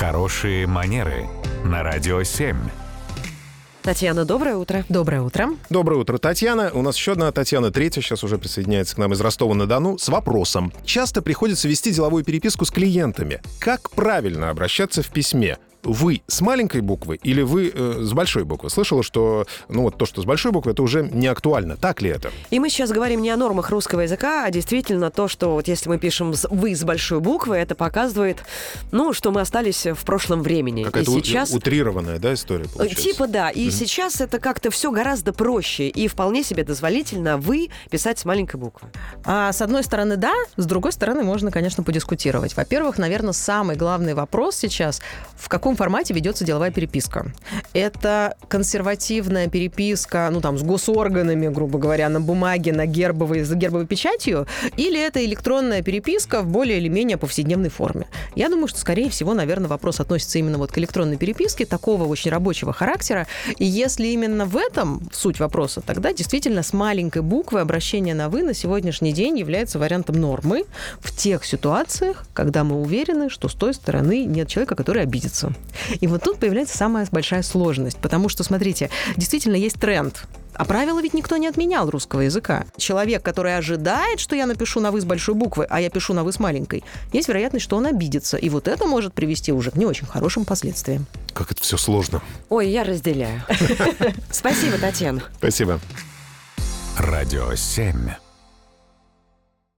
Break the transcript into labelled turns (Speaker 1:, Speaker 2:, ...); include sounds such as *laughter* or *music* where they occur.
Speaker 1: Хорошие манеры на радио 7.
Speaker 2: Татьяна, доброе утро.
Speaker 3: Доброе утро.
Speaker 4: Доброе утро, Татьяна. У нас еще одна Татьяна, третья, сейчас уже присоединяется к нам из Ростова-на-Дону, с вопросом. Часто приходится вести деловую переписку с клиентами. Как правильно обращаться в письме? Вы с маленькой буквы или вы э, с большой буквы? Слышала, что ну вот то, что с большой буквы, это уже не актуально. Так ли это?
Speaker 2: И мы сейчас говорим не о нормах русского языка, а действительно то, что вот если мы пишем «вы» с большой буквы, это показывает, ну, что мы остались в прошлом времени.
Speaker 4: Какая-то и сейчас... утрированная, да, история получается?
Speaker 2: Типа да. И mm-hmm. сейчас это как-то все гораздо проще и вполне себе дозволительно «вы» писать с маленькой буквы.
Speaker 3: А с одной стороны, да, с другой стороны, можно, конечно, подискутировать. Во-первых, наверное, самый главный вопрос сейчас, в каком каком формате ведется деловая переписка? Это консервативная переписка, ну там, с госорганами, грубо говоря, на бумаге, на гербовой, с гербовой печатью, или это электронная переписка в более или менее повседневной форме? Я думаю, что, скорее всего, наверное, вопрос относится именно вот к электронной переписке, такого очень рабочего характера. И если именно в этом суть вопроса, тогда действительно с маленькой буквы обращение на «вы» на сегодняшний день является вариантом нормы в тех ситуациях, когда мы уверены, что с той стороны нет человека, который обидится. И вот тут появляется самая большая сложность, потому что, смотрите, действительно есть тренд. А правила ведь никто не отменял русского языка. Человек, который ожидает, что я напишу на «вы» с большой буквы, а я пишу на «вы» с маленькой, есть вероятность, что он обидится. И вот это может привести уже к не очень хорошим последствиям.
Speaker 4: Как это все сложно.
Speaker 2: Ой, я разделяю. *laughs* Спасибо, Татьяна.
Speaker 4: Спасибо.
Speaker 1: Радио 7.